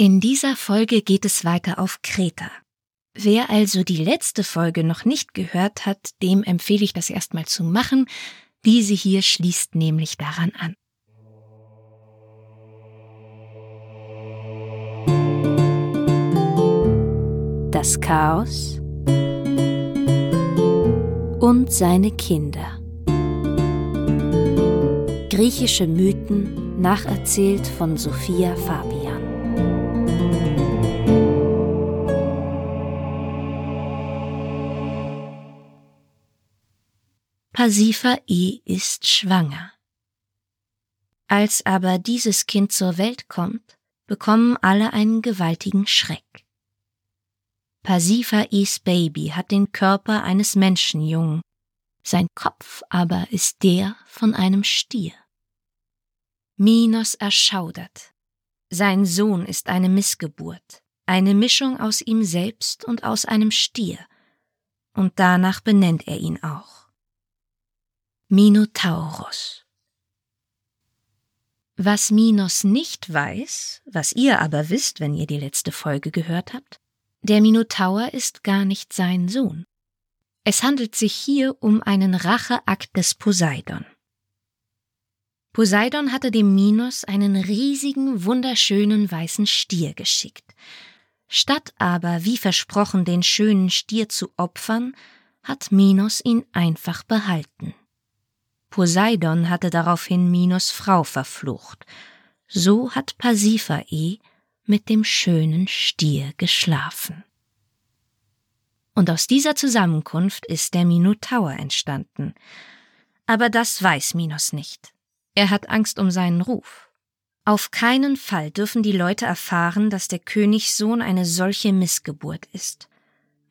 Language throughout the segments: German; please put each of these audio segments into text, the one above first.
In dieser Folge geht es weiter auf Kreta. Wer also die letzte Folge noch nicht gehört hat, dem empfehle ich das erstmal zu machen. Diese hier schließt nämlich daran an. Das Chaos und seine Kinder. Griechische Mythen nacherzählt von Sophia Fabian. Pasiphae ist schwanger. Als aber dieses Kind zur Welt kommt, bekommen alle einen gewaltigen Schreck. Pasiphaes Baby hat den Körper eines Menschenjungen, sein Kopf aber ist der von einem Stier. Minos erschaudert. Sein Sohn ist eine Missgeburt, eine Mischung aus ihm selbst und aus einem Stier, und danach benennt er ihn auch. Minotaurus. Was Minos nicht weiß, was ihr aber wisst, wenn ihr die letzte Folge gehört habt, der Minotaur ist gar nicht sein Sohn. Es handelt sich hier um einen Racheakt des Poseidon. Poseidon hatte dem Minos einen riesigen, wunderschönen weißen Stier geschickt. Statt aber, wie versprochen, den schönen Stier zu opfern, hat Minos ihn einfach behalten. Poseidon hatte daraufhin Minos Frau verflucht. So hat Pasiphae mit dem schönen Stier geschlafen. Und aus dieser Zusammenkunft ist der Minotaur entstanden. Aber das weiß Minos nicht. Er hat Angst um seinen Ruf. Auf keinen Fall dürfen die Leute erfahren, dass der Königssohn eine solche Missgeburt ist.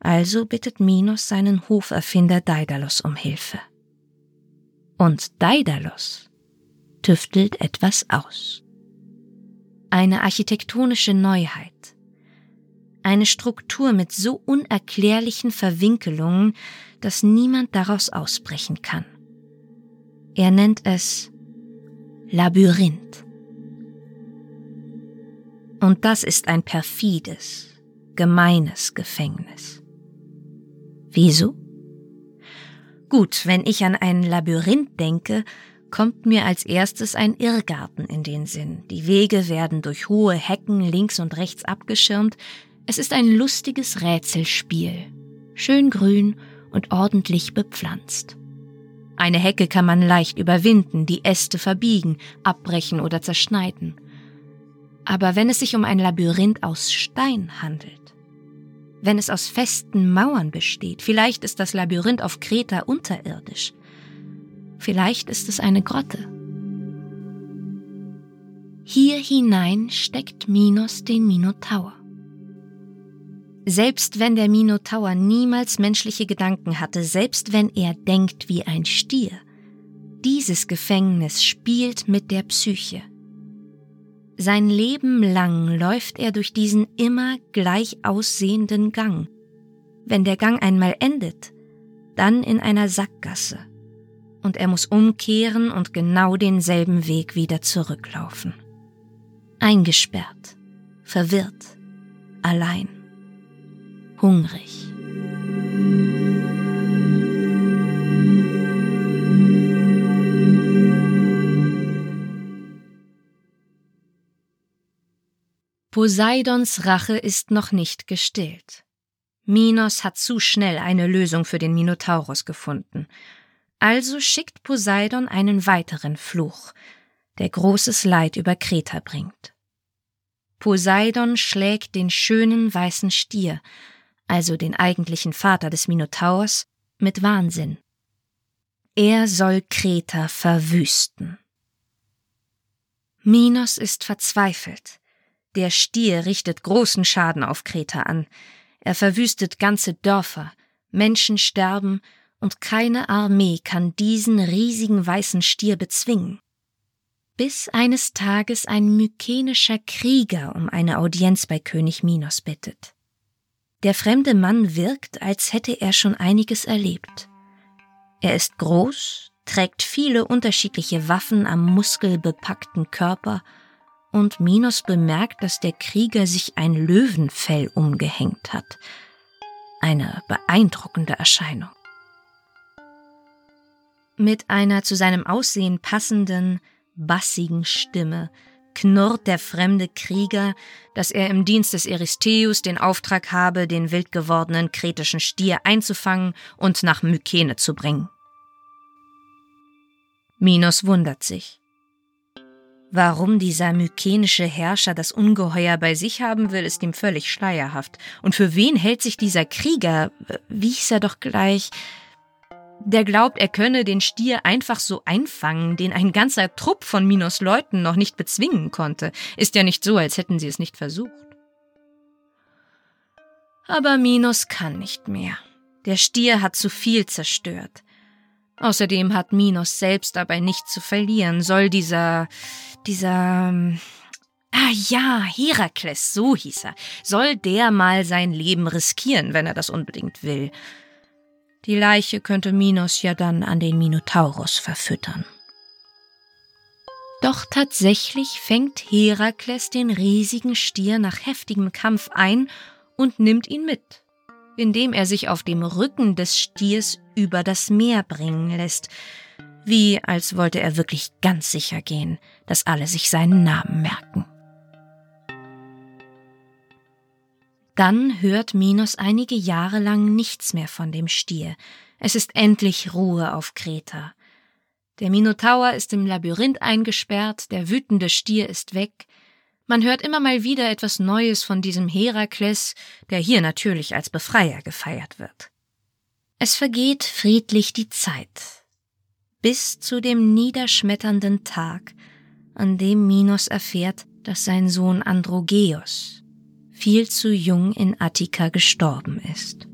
Also bittet Minos seinen Hoferfinder Daedalus um Hilfe. Und Daedalus tüftelt etwas aus. Eine architektonische Neuheit. Eine Struktur mit so unerklärlichen Verwinkelungen, dass niemand daraus ausbrechen kann. Er nennt es Labyrinth. Und das ist ein perfides, gemeines Gefängnis. Wieso? Gut, wenn ich an ein Labyrinth denke, kommt mir als erstes ein Irrgarten in den Sinn. Die Wege werden durch hohe Hecken links und rechts abgeschirmt. Es ist ein lustiges Rätselspiel. Schön grün und ordentlich bepflanzt. Eine Hecke kann man leicht überwinden, die Äste verbiegen, abbrechen oder zerschneiden. Aber wenn es sich um ein Labyrinth aus Stein handelt, wenn es aus festen Mauern besteht. Vielleicht ist das Labyrinth auf Kreta unterirdisch. Vielleicht ist es eine Grotte. Hier hinein steckt Minos den Minotaur. Selbst wenn der Minotaur niemals menschliche Gedanken hatte, selbst wenn er denkt wie ein Stier, dieses Gefängnis spielt mit der Psyche. Sein Leben lang läuft er durch diesen immer gleich aussehenden Gang. Wenn der Gang einmal endet, dann in einer Sackgasse. Und er muss umkehren und genau denselben Weg wieder zurücklaufen. Eingesperrt, verwirrt, allein, hungrig. Poseidons Rache ist noch nicht gestillt. Minos hat zu schnell eine Lösung für den Minotaurus gefunden. Also schickt Poseidon einen weiteren Fluch, der großes Leid über Kreta bringt. Poseidon schlägt den schönen weißen Stier, also den eigentlichen Vater des Minotaurs, mit Wahnsinn. Er soll Kreta verwüsten. Minos ist verzweifelt. Der Stier richtet großen Schaden auf Kreta an. Er verwüstet ganze Dörfer, Menschen sterben, und keine Armee kann diesen riesigen weißen Stier bezwingen. Bis eines Tages ein mykenischer Krieger um eine Audienz bei König Minos bittet. Der fremde Mann wirkt, als hätte er schon einiges erlebt. Er ist groß, trägt viele unterschiedliche Waffen am muskelbepackten Körper und Minos bemerkt, dass der Krieger sich ein Löwenfell umgehängt hat. Eine beeindruckende Erscheinung. Mit einer zu seinem Aussehen passenden, bassigen Stimme knurrt der fremde Krieger, dass er im Dienst des Eristeus den Auftrag habe, den wild gewordenen kretischen Stier einzufangen und nach Mykene zu bringen. Minos wundert sich. Warum dieser mykenische Herrscher das Ungeheuer bei sich haben will, ist ihm völlig schleierhaft. Und für wen hält sich dieser Krieger, wie hieß er doch gleich, der glaubt, er könne den Stier einfach so einfangen, den ein ganzer Trupp von Minos Leuten noch nicht bezwingen konnte. Ist ja nicht so, als hätten sie es nicht versucht. Aber Minos kann nicht mehr. Der Stier hat zu viel zerstört. Außerdem hat Minos selbst dabei nichts zu verlieren. Soll dieser, dieser, ah ja, Herakles, so hieß er, soll der mal sein Leben riskieren, wenn er das unbedingt will. Die Leiche könnte Minos ja dann an den Minotaurus verfüttern. Doch tatsächlich fängt Herakles den riesigen Stier nach heftigem Kampf ein und nimmt ihn mit, indem er sich auf dem Rücken des Stiers über das Meer bringen lässt, wie als wollte er wirklich ganz sicher gehen, dass alle sich seinen Namen merken. Dann hört Minos einige Jahre lang nichts mehr von dem Stier. Es ist endlich Ruhe auf Kreta. Der Minotaur ist im Labyrinth eingesperrt, der wütende Stier ist weg. Man hört immer mal wieder etwas Neues von diesem Herakles, der hier natürlich als Befreier gefeiert wird. Es vergeht friedlich die Zeit, bis zu dem niederschmetternden Tag, an dem Minos erfährt, dass sein Sohn Androgeos viel zu jung in Attika gestorben ist.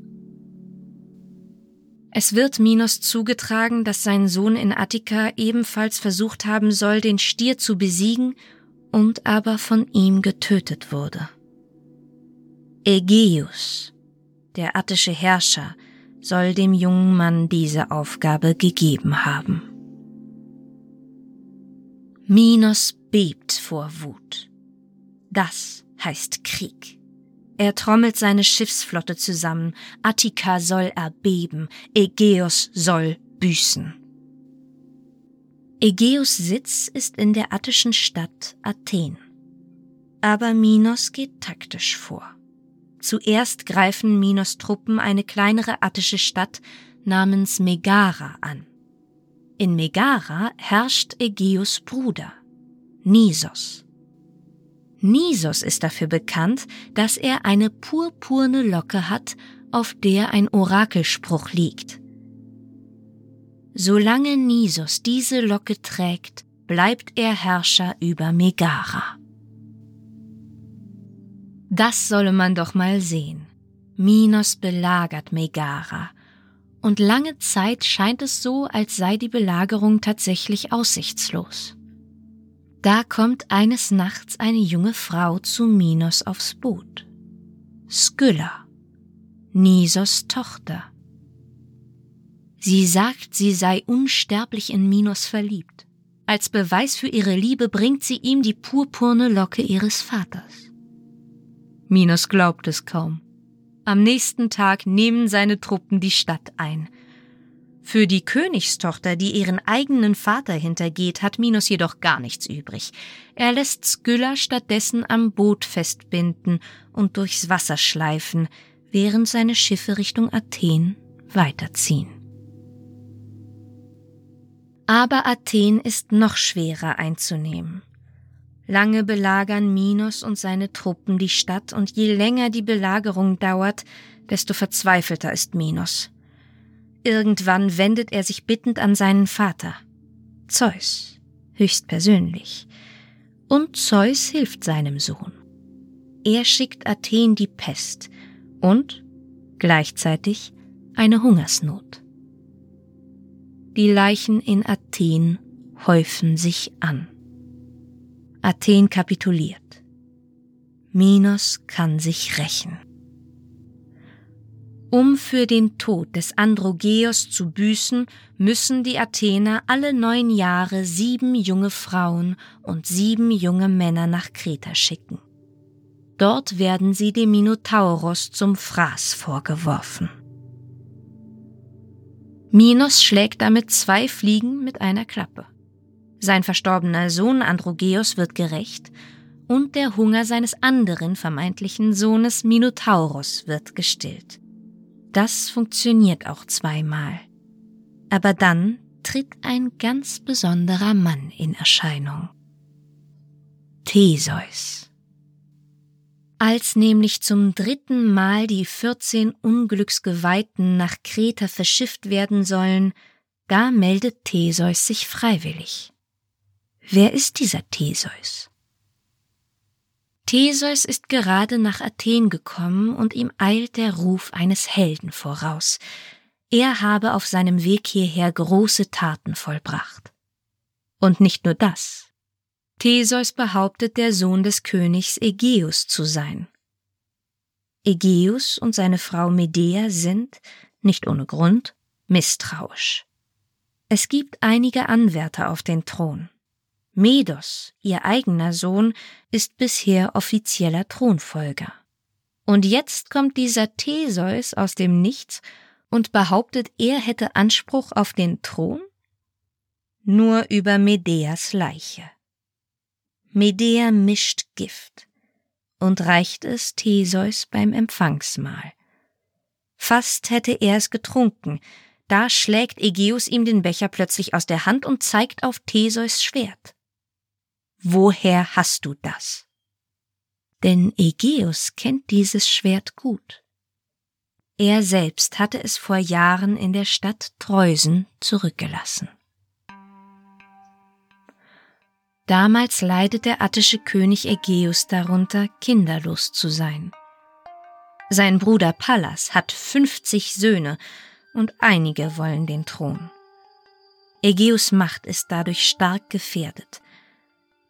Es wird Minos zugetragen, dass sein Sohn in Attika ebenfalls versucht haben soll, den Stier zu besiegen und aber von ihm getötet wurde. Ägeus, der attische Herrscher, soll dem jungen Mann diese Aufgabe gegeben haben. Minos bebt vor Wut. Das heißt Krieg. Er trommelt seine Schiffsflotte zusammen, Attika soll erbeben, Ägeus soll büßen. Ägeus Sitz ist in der attischen Stadt Athen. Aber Minos geht taktisch vor. Zuerst greifen Minos Truppen eine kleinere attische Stadt namens Megara an. In Megara herrscht Ägeus Bruder, Nisos. Nisos ist dafür bekannt, dass er eine purpurne Locke hat, auf der ein Orakelspruch liegt. Solange Nisos diese Locke trägt, bleibt er Herrscher über Megara. Das solle man doch mal sehen. Minos belagert Megara, und lange Zeit scheint es so, als sei die Belagerung tatsächlich aussichtslos. Da kommt eines Nachts eine junge Frau zu Minos aufs Boot. Skylla, Nisos Tochter. Sie sagt, sie sei unsterblich in Minos verliebt. Als Beweis für ihre Liebe bringt sie ihm die purpurne Locke ihres Vaters. Minos glaubt es kaum. Am nächsten Tag nehmen seine Truppen die Stadt ein – für die Königstochter, die ihren eigenen Vater hintergeht, hat Minos jedoch gar nichts übrig. Er lässt Skylla stattdessen am Boot festbinden und durchs Wasser schleifen, während seine Schiffe Richtung Athen weiterziehen. Aber Athen ist noch schwerer einzunehmen. Lange belagern Minos und seine Truppen die Stadt, und je länger die Belagerung dauert, desto verzweifelter ist Minos. Irgendwann wendet er sich bittend an seinen Vater, Zeus, höchstpersönlich. Und Zeus hilft seinem Sohn. Er schickt Athen die Pest und gleichzeitig eine Hungersnot. Die Leichen in Athen häufen sich an. Athen kapituliert. Minos kann sich rächen. Um für den Tod des Androgeos zu büßen, müssen die Athener alle neun Jahre sieben junge Frauen und sieben junge Männer nach Kreta schicken. Dort werden sie dem Minotauros zum Fraß vorgeworfen. Minos schlägt damit zwei Fliegen mit einer Klappe. Sein verstorbener Sohn Androgeos wird gerecht und der Hunger seines anderen vermeintlichen Sohnes Minotauros wird gestillt. Das funktioniert auch zweimal. Aber dann tritt ein ganz besonderer Mann in Erscheinung. Theseus. Als nämlich zum dritten Mal die vierzehn Unglücksgeweihten nach Kreta verschifft werden sollen, da meldet Theseus sich freiwillig. Wer ist dieser Theseus? Theseus ist gerade nach Athen gekommen und ihm eilt der Ruf eines Helden voraus. Er habe auf seinem Weg hierher große Taten vollbracht. Und nicht nur das. Theseus behauptet, der Sohn des Königs Ägeus zu sein. Ägeus und seine Frau Medea sind, nicht ohne Grund, misstrauisch. Es gibt einige Anwärter auf den Thron. Medos, ihr eigener Sohn, ist bisher offizieller Thronfolger. Und jetzt kommt dieser Theseus aus dem Nichts und behauptet, er hätte Anspruch auf den Thron? Nur über Medeas Leiche. Medea mischt Gift und reicht es Theseus beim Empfangsmahl. Fast hätte er es getrunken, da schlägt Ägeus ihm den Becher plötzlich aus der Hand und zeigt auf Theseus Schwert. Woher hast du das? Denn Ägeus kennt dieses Schwert gut. Er selbst hatte es vor Jahren in der Stadt Treusen zurückgelassen. Damals leidet der attische König Ägeus darunter, kinderlos zu sein. Sein Bruder Pallas hat 50 Söhne und einige wollen den Thron. Ägeus Macht ist dadurch stark gefährdet.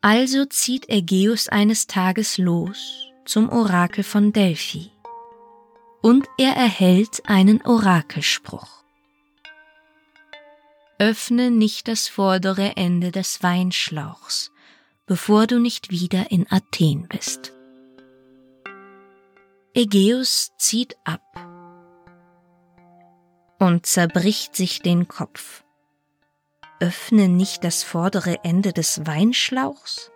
Also zieht Ägeus eines Tages los zum Orakel von Delphi. Und er erhält einen Orakelspruch. Öffne nicht das vordere Ende des Weinschlauchs, bevor du nicht wieder in Athen bist. Ägeus zieht ab und zerbricht sich den Kopf öffne nicht das vordere Ende des Weinschlauchs?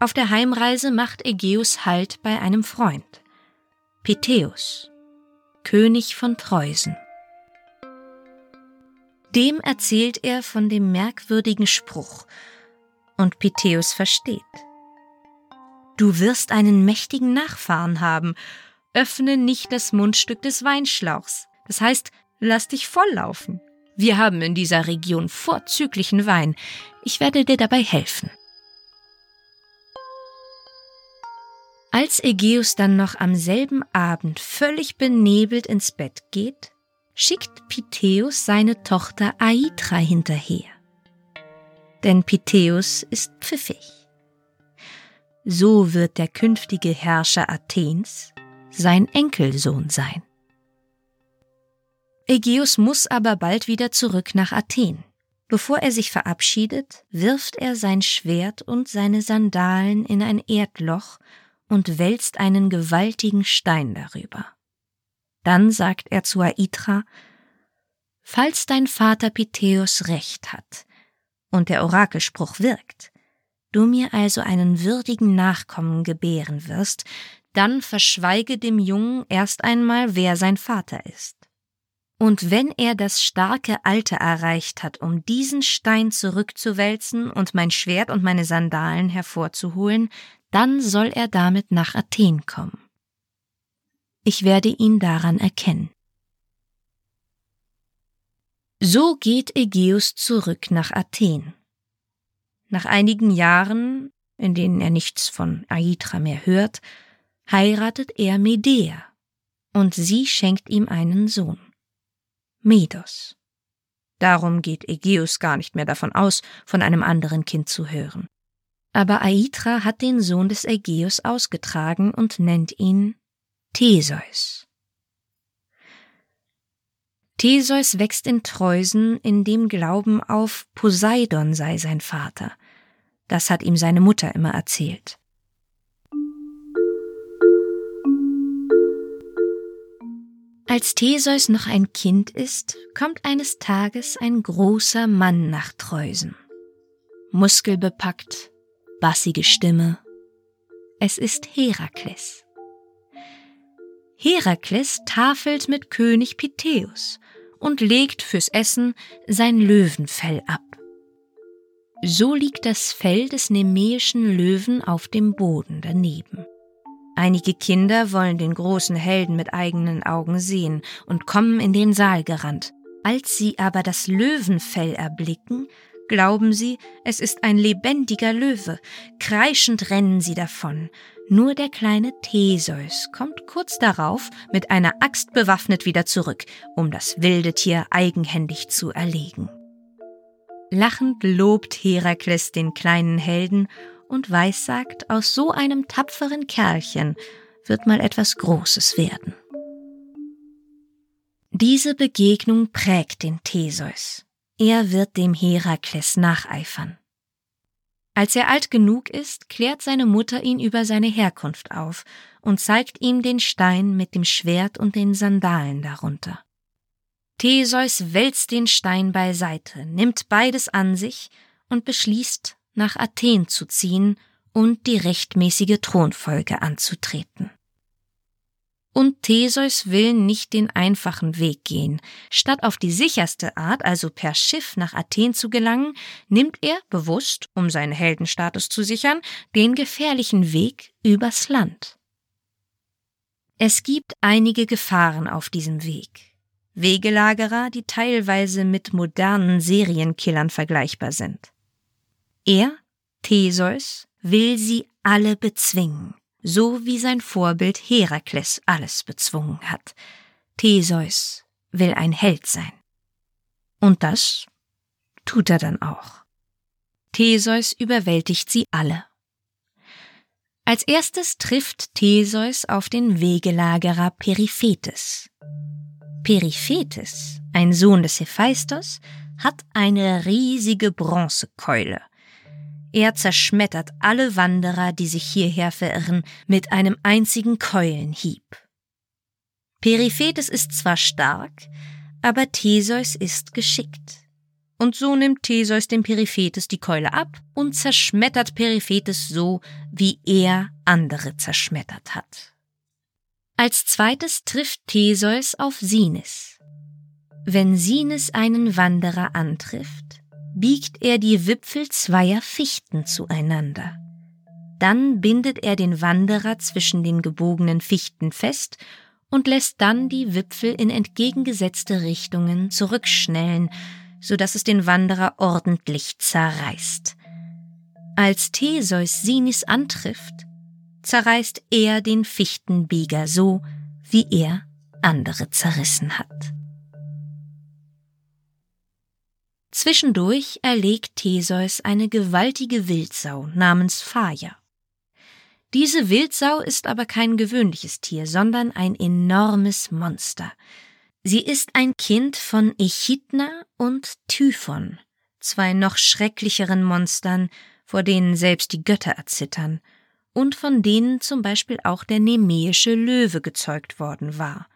Auf der Heimreise macht Ägeus Halt bei einem Freund, Peteus, König von Treusen. Dem erzählt er von dem merkwürdigen Spruch, und Peteus versteht. Du wirst einen mächtigen Nachfahren haben, öffne nicht das Mundstück des Weinschlauchs, das heißt, lass dich volllaufen. Wir haben in dieser Region vorzüglichen Wein. Ich werde dir dabei helfen. Als Ägeus dann noch am selben Abend völlig benebelt ins Bett geht, schickt Pitheus seine Tochter Aitra hinterher. Denn Pitheus ist pfiffig. So wird der künftige Herrscher Athens sein Enkelsohn sein. Ägeus muss aber bald wieder zurück nach Athen. Bevor er sich verabschiedet, wirft er sein Schwert und seine Sandalen in ein Erdloch und wälzt einen gewaltigen Stein darüber. Dann sagt er zu Aitra, Falls dein Vater Pitheus recht hat und der Orakelspruch wirkt, du mir also einen würdigen Nachkommen gebären wirst, dann verschweige dem Jungen erst einmal, wer sein Vater ist. Und wenn er das starke Alter erreicht hat, um diesen Stein zurückzuwälzen und mein Schwert und meine Sandalen hervorzuholen, dann soll er damit nach Athen kommen. Ich werde ihn daran erkennen. So geht Ägeus zurück nach Athen. Nach einigen Jahren, in denen er nichts von Aitra mehr hört, heiratet er Medea, und sie schenkt ihm einen Sohn. Medos. Darum geht Ägeus gar nicht mehr davon aus, von einem anderen Kind zu hören. Aber Aitra hat den Sohn des Ägeus ausgetragen und nennt ihn Theseus. Theseus wächst in Treusen in dem Glauben auf, Poseidon sei sein Vater. Das hat ihm seine Mutter immer erzählt. Als Theseus noch ein Kind ist, kommt eines Tages ein großer Mann nach Treusen. Muskelbepackt, bassige Stimme. Es ist Herakles. Herakles tafelt mit König Pitheus und legt fürs Essen sein Löwenfell ab. So liegt das Fell des nemäischen Löwen auf dem Boden daneben. Einige Kinder wollen den großen Helden mit eigenen Augen sehen und kommen in den Saal gerannt. Als sie aber das Löwenfell erblicken, glauben sie, es ist ein lebendiger Löwe. Kreischend rennen sie davon. Nur der kleine Theseus kommt kurz darauf mit einer Axt bewaffnet wieder zurück, um das wilde Tier eigenhändig zu erlegen. Lachend lobt Herakles den kleinen Helden und weissagt, aus so einem tapferen Kerlchen wird mal etwas Großes werden. Diese Begegnung prägt den Theseus. Er wird dem Herakles nacheifern. Als er alt genug ist, klärt seine Mutter ihn über seine Herkunft auf und zeigt ihm den Stein mit dem Schwert und den Sandalen darunter. Theseus wälzt den Stein beiseite, nimmt beides an sich und beschließt, nach Athen zu ziehen und die rechtmäßige Thronfolge anzutreten. Und Theseus will nicht den einfachen Weg gehen. Statt auf die sicherste Art, also per Schiff nach Athen zu gelangen, nimmt er bewusst, um seinen Heldenstatus zu sichern, den gefährlichen Weg übers Land. Es gibt einige Gefahren auf diesem Weg. Wegelagerer, die teilweise mit modernen Serienkillern vergleichbar sind. Er, Theseus, will sie alle bezwingen so wie sein Vorbild Herakles alles bezwungen hat. Theseus will ein Held sein. Und das tut er dann auch. Theseus überwältigt sie alle. Als erstes trifft Theseus auf den Wegelagerer Periphetes. Periphetes, ein Sohn des Hephaistos, hat eine riesige Bronzekeule er zerschmettert alle Wanderer, die sich hierher verirren, mit einem einzigen Keulenhieb. Periphetes ist zwar stark, aber Theseus ist geschickt. Und so nimmt Theseus dem Periphetes die Keule ab und zerschmettert Periphetes so, wie er andere zerschmettert hat. Als zweites trifft Theseus auf Sinis. Wenn Sinis einen Wanderer antrifft, biegt er die Wipfel zweier Fichten zueinander. Dann bindet er den Wanderer zwischen den gebogenen Fichten fest und lässt dann die Wipfel in entgegengesetzte Richtungen zurückschnellen, so dass es den Wanderer ordentlich zerreißt. Als Theseus Sinis antrifft, zerreißt er den Fichtenbieger so, wie er andere zerrissen hat. Zwischendurch erlegt Theseus eine gewaltige Wildsau namens Phaia. Diese Wildsau ist aber kein gewöhnliches Tier, sondern ein enormes Monster. Sie ist ein Kind von Echidna und Typhon, zwei noch schrecklicheren Monstern, vor denen selbst die Götter erzittern, und von denen zum Beispiel auch der nemäische Löwe gezeugt worden war.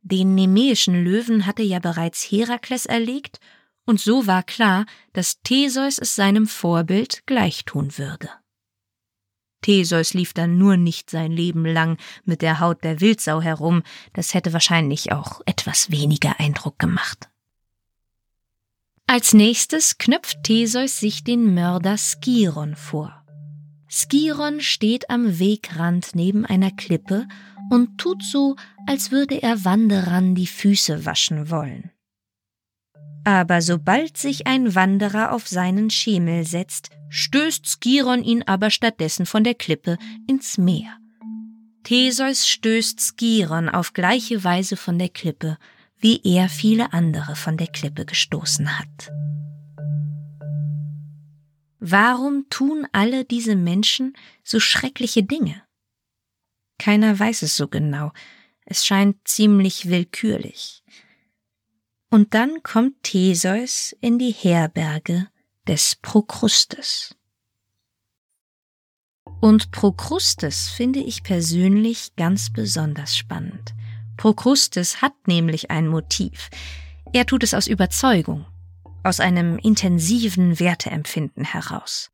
Den nemäischen Löwen hatte ja bereits Herakles erlegt und so war klar, dass Theseus es seinem Vorbild gleichtun würde. Theseus lief dann nur nicht sein Leben lang mit der Haut der Wildsau herum, das hätte wahrscheinlich auch etwas weniger Eindruck gemacht. Als nächstes knöpft Theseus sich den Mörder Skiron vor. Skiron steht am Wegrand neben einer Klippe und tut so, als würde er Wanderern die Füße waschen wollen. Aber sobald sich ein Wanderer auf seinen Schemel setzt, stößt Skiron ihn aber stattdessen von der Klippe ins Meer. Theseus stößt Skiron auf gleiche Weise von der Klippe, wie er viele andere von der Klippe gestoßen hat. Warum tun alle diese Menschen so schreckliche Dinge? Keiner weiß es so genau. Es scheint ziemlich willkürlich. Und dann kommt Theseus in die Herberge des Prokrustes. Und Prokrustes finde ich persönlich ganz besonders spannend. Prokrustes hat nämlich ein Motiv. Er tut es aus Überzeugung, aus einem intensiven Werteempfinden heraus.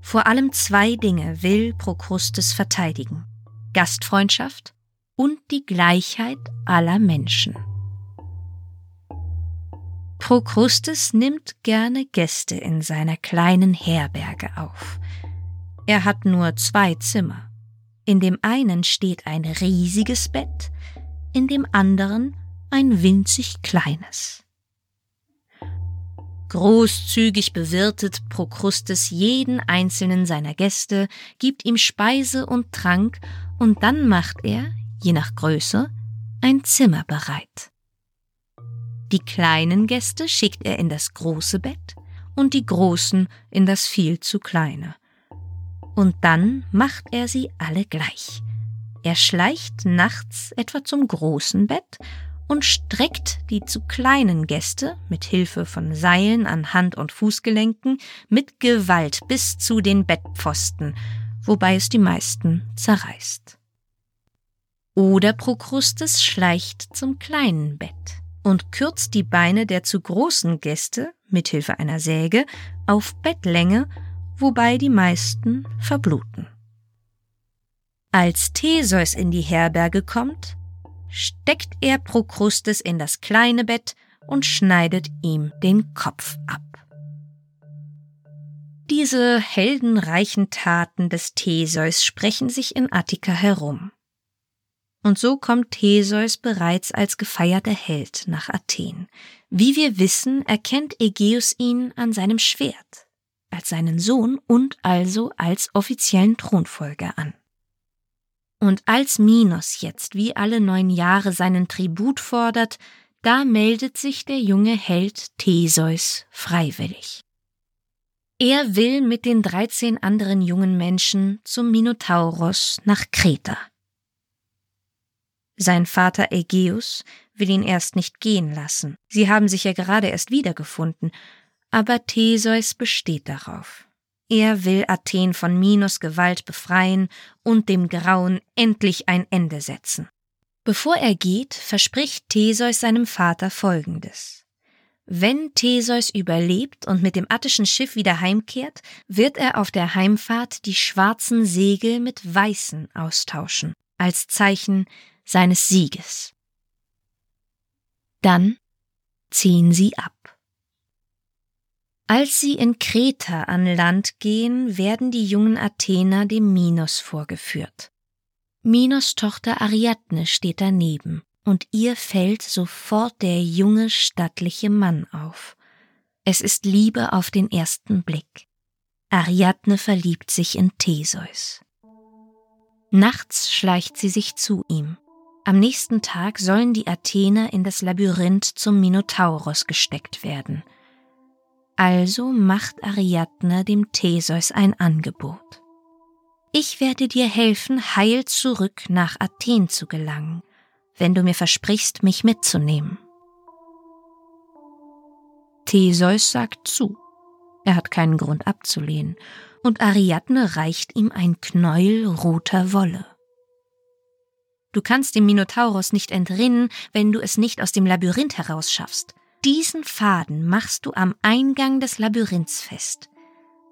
Vor allem zwei Dinge will Prokrustes verteidigen. Gastfreundschaft und die Gleichheit aller Menschen. Prokrustes nimmt gerne Gäste in seiner kleinen Herberge auf. Er hat nur zwei Zimmer. In dem einen steht ein riesiges Bett, in dem anderen ein winzig kleines. Großzügig bewirtet Prokrustes jeden einzelnen seiner Gäste, gibt ihm Speise und Trank, und dann macht er, je nach Größe, ein Zimmer bereit. Die kleinen Gäste schickt er in das große Bett und die großen in das viel zu kleine. Und dann macht er sie alle gleich. Er schleicht nachts etwa zum großen Bett und streckt die zu kleinen Gäste mit Hilfe von Seilen an Hand- und Fußgelenken mit Gewalt bis zu den Bettpfosten, wobei es die meisten zerreißt. Oder Prokrustes schleicht zum kleinen Bett und kürzt die Beine der zu großen Gäste mit Hilfe einer Säge auf Bettlänge, wobei die meisten verbluten. Als Theseus in die Herberge kommt, steckt er Prokrustes in das kleine Bett und schneidet ihm den Kopf ab. Diese heldenreichen Taten des Theseus sprechen sich in Attika herum. Und so kommt Theseus bereits als gefeierter Held nach Athen. Wie wir wissen, erkennt Ägeus ihn an seinem Schwert, als seinen Sohn und also als offiziellen Thronfolger an. Und als Minos jetzt wie alle neun Jahre seinen Tribut fordert, da meldet sich der junge Held Theseus freiwillig. Er will mit den dreizehn anderen jungen Menschen zum Minotauros nach Kreta. Sein Vater Ägeus will ihn erst nicht gehen lassen. Sie haben sich ja gerade erst wiedergefunden. Aber Theseus besteht darauf. Er will Athen von Minos Gewalt befreien und dem Grauen endlich ein Ende setzen. Bevor er geht, verspricht Theseus seinem Vater Folgendes. Wenn Theseus überlebt und mit dem attischen Schiff wieder heimkehrt, wird er auf der Heimfahrt die schwarzen Segel mit weißen austauschen, als Zeichen, seines Sieges. Dann ziehen sie ab. Als sie in Kreta an Land gehen, werden die jungen Athener dem Minos vorgeführt. Minos Tochter Ariadne steht daneben, und ihr fällt sofort der junge, stattliche Mann auf. Es ist Liebe auf den ersten Blick. Ariadne verliebt sich in Theseus. Nachts schleicht sie sich zu ihm. Am nächsten Tag sollen die Athener in das Labyrinth zum Minotauros gesteckt werden. Also macht Ariadne dem Theseus ein Angebot. Ich werde dir helfen, heil zurück nach Athen zu gelangen, wenn du mir versprichst, mich mitzunehmen. Theseus sagt zu. Er hat keinen Grund abzulehnen, und Ariadne reicht ihm ein Knäuel roter Wolle. Du kannst dem Minotauros nicht entrinnen, wenn du es nicht aus dem Labyrinth herausschaffst. Diesen Faden machst du am Eingang des Labyrinths fest.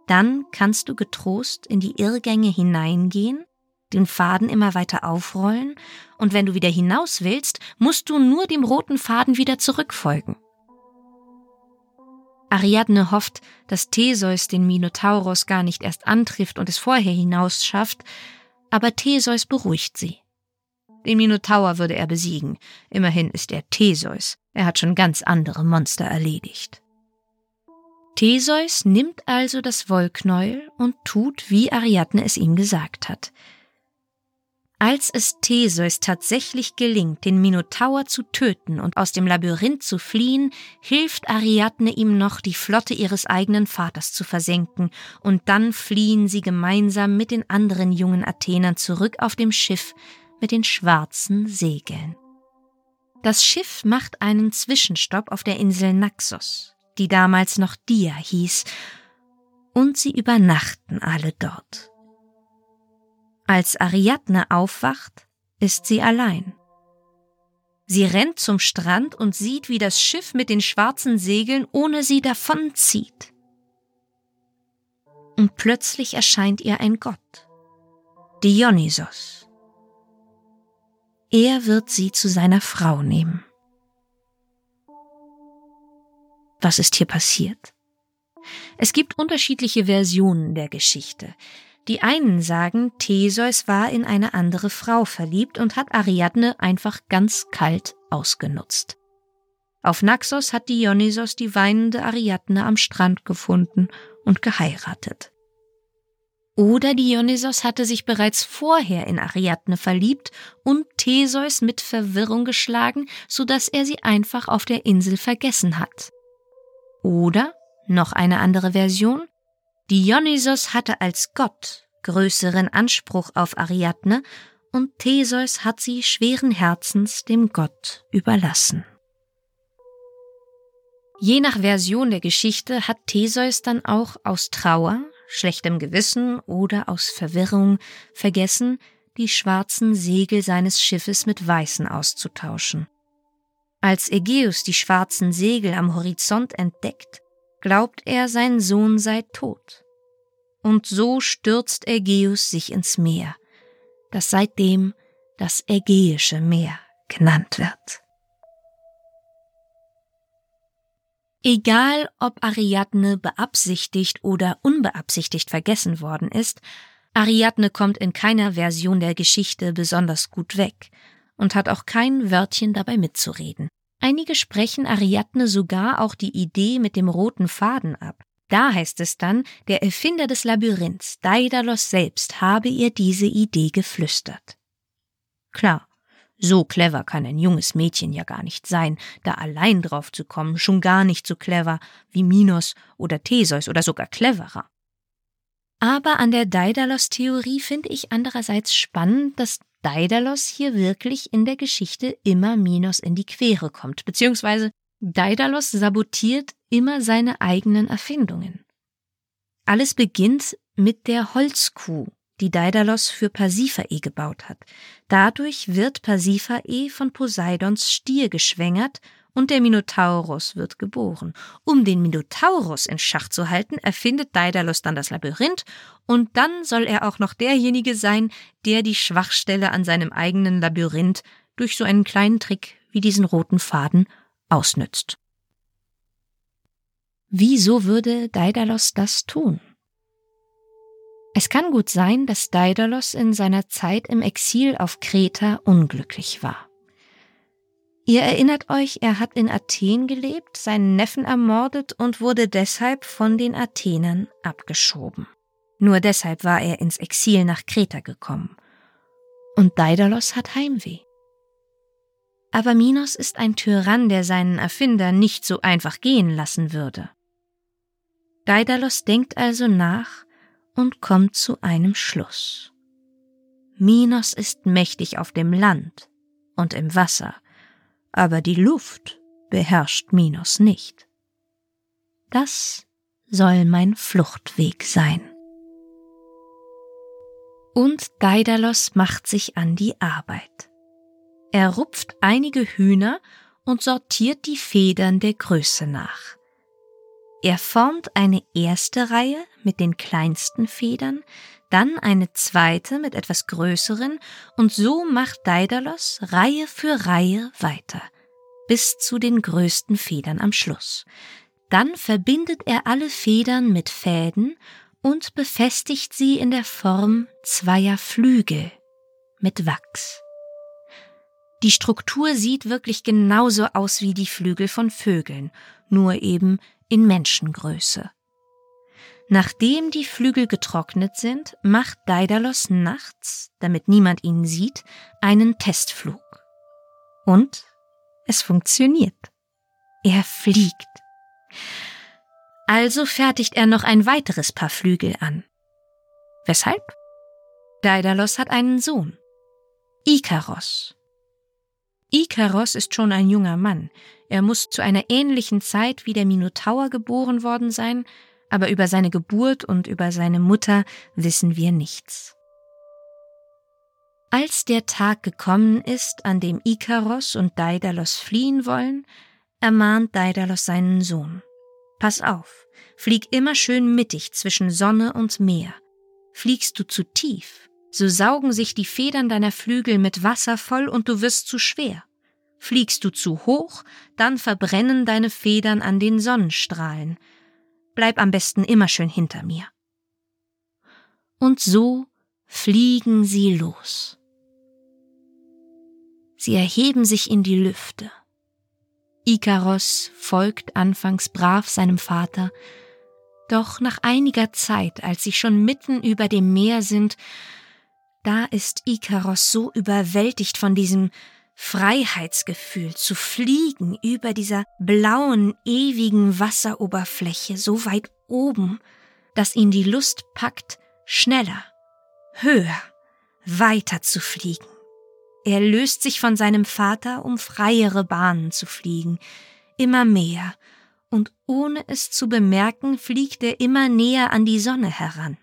Dann kannst du getrost in die Irrgänge hineingehen, den Faden immer weiter aufrollen, und wenn du wieder hinaus willst, musst du nur dem roten Faden wieder zurückfolgen. Ariadne hofft, dass Theseus den Minotauros gar nicht erst antrifft und es vorher hinaus schafft, aber Theseus beruhigt sie. Den Minotaur würde er besiegen. Immerhin ist er Theseus. Er hat schon ganz andere Monster erledigt. Theseus nimmt also das Wollknäuel und tut, wie Ariadne es ihm gesagt hat. Als es Theseus tatsächlich gelingt, den Minotaur zu töten und aus dem Labyrinth zu fliehen, hilft Ariadne ihm noch, die Flotte ihres eigenen Vaters zu versenken, und dann fliehen sie gemeinsam mit den anderen jungen Athenern zurück auf dem Schiff mit den schwarzen Segeln. Das Schiff macht einen Zwischenstopp auf der Insel Naxos, die damals noch Dia hieß, und sie übernachten alle dort. Als Ariadne aufwacht, ist sie allein. Sie rennt zum Strand und sieht, wie das Schiff mit den schwarzen Segeln ohne sie davonzieht. Und plötzlich erscheint ihr ein Gott, Dionysos. Er wird sie zu seiner Frau nehmen. Was ist hier passiert? Es gibt unterschiedliche Versionen der Geschichte. Die einen sagen, Theseus war in eine andere Frau verliebt und hat Ariadne einfach ganz kalt ausgenutzt. Auf Naxos hat Dionysos die weinende Ariadne am Strand gefunden und geheiratet. Oder Dionysos hatte sich bereits vorher in Ariadne verliebt und Theseus mit Verwirrung geschlagen, so dass er sie einfach auf der Insel vergessen hat. Oder, noch eine andere Version, Dionysos hatte als Gott größeren Anspruch auf Ariadne und Theseus hat sie schweren Herzens dem Gott überlassen. Je nach Version der Geschichte hat Theseus dann auch aus Trauer, schlechtem Gewissen oder aus Verwirrung vergessen, die schwarzen Segel seines Schiffes mit weißen auszutauschen. Als Ägeus die schwarzen Segel am Horizont entdeckt, glaubt er, sein Sohn sei tot. Und so stürzt Ägeus sich ins Meer, das seitdem das Ägäische Meer genannt wird. Egal, ob Ariadne beabsichtigt oder unbeabsichtigt vergessen worden ist, Ariadne kommt in keiner Version der Geschichte besonders gut weg und hat auch kein Wörtchen dabei mitzureden. Einige sprechen Ariadne sogar auch die Idee mit dem roten Faden ab. Da heißt es dann, der Erfinder des Labyrinths, Daedalus selbst, habe ihr diese Idee geflüstert. Klar, so clever kann ein junges Mädchen ja gar nicht sein, da allein drauf zu kommen, schon gar nicht so clever wie Minos oder Theseus oder sogar cleverer. Aber an der Daedalus-Theorie finde ich andererseits spannend, dass Daedalus hier wirklich in der Geschichte immer Minos in die Quere kommt, beziehungsweise Daedalus sabotiert immer seine eigenen Erfindungen. Alles beginnt mit der Holzkuh, die Daedalus für Pasiphae gebaut hat. Dadurch wird Pasiphae von Poseidons Stier geschwängert und der Minotaurus wird geboren. Um den Minotaurus in Schach zu halten, erfindet Daedalus dann das Labyrinth und dann soll er auch noch derjenige sein, der die Schwachstelle an seinem eigenen Labyrinth durch so einen kleinen Trick wie diesen roten Faden ausnützt. Wieso würde Daedalus das tun? Es kann gut sein, dass Daedalus in seiner Zeit im Exil auf Kreta unglücklich war. Ihr erinnert euch, er hat in Athen gelebt, seinen Neffen ermordet und wurde deshalb von den Athenern abgeschoben. Nur deshalb war er ins Exil nach Kreta gekommen. Und Daedalus hat Heimweh. Aber Minos ist ein Tyrann, der seinen Erfinder nicht so einfach gehen lassen würde. Daedalus denkt also nach und kommt zu einem Schluss. Minos ist mächtig auf dem Land und im Wasser, aber die Luft beherrscht Minos nicht. Das soll mein Fluchtweg sein. Und Daedalus macht sich an die Arbeit. Er rupft einige Hühner und sortiert die Federn der Größe nach. Er formt eine erste Reihe mit den kleinsten Federn, dann eine zweite mit etwas größeren und so macht Daedalus Reihe für Reihe weiter, bis zu den größten Federn am Schluss. Dann verbindet er alle Federn mit Fäden und befestigt sie in der Form zweier Flügel mit Wachs. Die Struktur sieht wirklich genauso aus wie die Flügel von Vögeln, nur eben in Menschengröße. Nachdem die Flügel getrocknet sind, macht Daedalus nachts, damit niemand ihn sieht, einen Testflug. Und es funktioniert. Er fliegt. Also fertigt er noch ein weiteres Paar Flügel an. Weshalb? Daedalus hat einen Sohn, Ikaros. Ikaros ist schon ein junger Mann. Er muss zu einer ähnlichen Zeit wie der Minotaur geboren worden sein, aber über seine Geburt und über seine Mutter wissen wir nichts. Als der Tag gekommen ist, an dem Ikaros und Daedalus fliehen wollen, ermahnt Daedalus seinen Sohn. Pass auf, flieg immer schön mittig zwischen Sonne und Meer. Fliegst du zu tief, so saugen sich die Federn deiner Flügel mit Wasser voll und du wirst zu schwer. Fliegst du zu hoch, dann verbrennen deine Federn an den Sonnenstrahlen. Bleib am besten immer schön hinter mir. Und so fliegen sie los. Sie erheben sich in die Lüfte. Ikaros folgt anfangs brav seinem Vater, doch nach einiger Zeit, als sie schon mitten über dem Meer sind, da ist Ikaros so überwältigt von diesem Freiheitsgefühl zu fliegen über dieser blauen, ewigen Wasseroberfläche so weit oben, dass ihn die Lust packt, schneller, höher, weiter zu fliegen. Er löst sich von seinem Vater, um freiere Bahnen zu fliegen, immer mehr, und ohne es zu bemerken, fliegt er immer näher an die Sonne heran.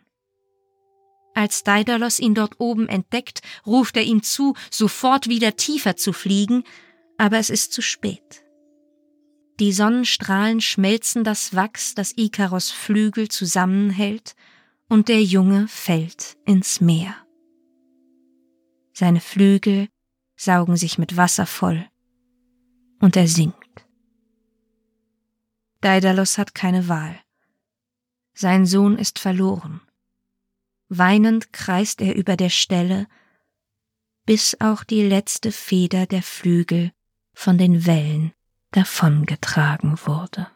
Als Daedalus ihn dort oben entdeckt, ruft er ihm zu, sofort wieder tiefer zu fliegen, aber es ist zu spät. Die Sonnenstrahlen schmelzen das Wachs, das Ikaros Flügel zusammenhält, und der Junge fällt ins Meer. Seine Flügel saugen sich mit Wasser voll, und er sinkt. Daedalus hat keine Wahl. Sein Sohn ist verloren. Weinend kreist er über der Stelle, bis auch die letzte Feder der Flügel von den Wellen davongetragen wurde.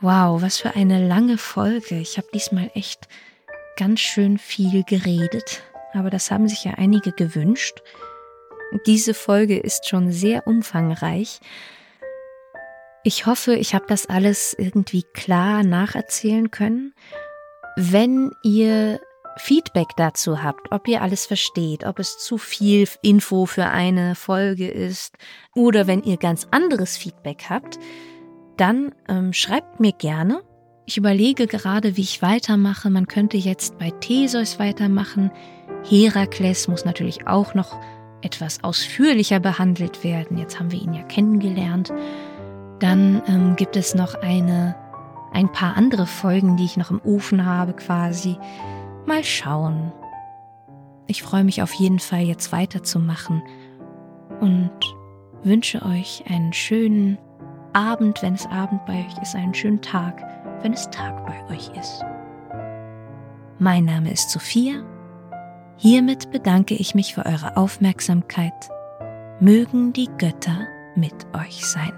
Wow, was für eine lange Folge. Ich habe diesmal echt ganz schön viel geredet, aber das haben sich ja einige gewünscht. Diese Folge ist schon sehr umfangreich, ich hoffe, ich habe das alles irgendwie klar nacherzählen können. Wenn ihr Feedback dazu habt, ob ihr alles versteht, ob es zu viel Info für eine Folge ist oder wenn ihr ganz anderes Feedback habt, dann ähm, schreibt mir gerne. Ich überlege gerade, wie ich weitermache. Man könnte jetzt bei Theseus weitermachen. Herakles muss natürlich auch noch etwas ausführlicher behandelt werden. Jetzt haben wir ihn ja kennengelernt. Dann ähm, gibt es noch eine, ein paar andere Folgen, die ich noch im Ofen habe quasi. Mal schauen. Ich freue mich auf jeden Fall jetzt weiterzumachen und wünsche euch einen schönen Abend, wenn es Abend bei euch ist, einen schönen Tag, wenn es Tag bei euch ist. Mein Name ist Sophia. Hiermit bedanke ich mich für eure Aufmerksamkeit. Mögen die Götter mit euch sein.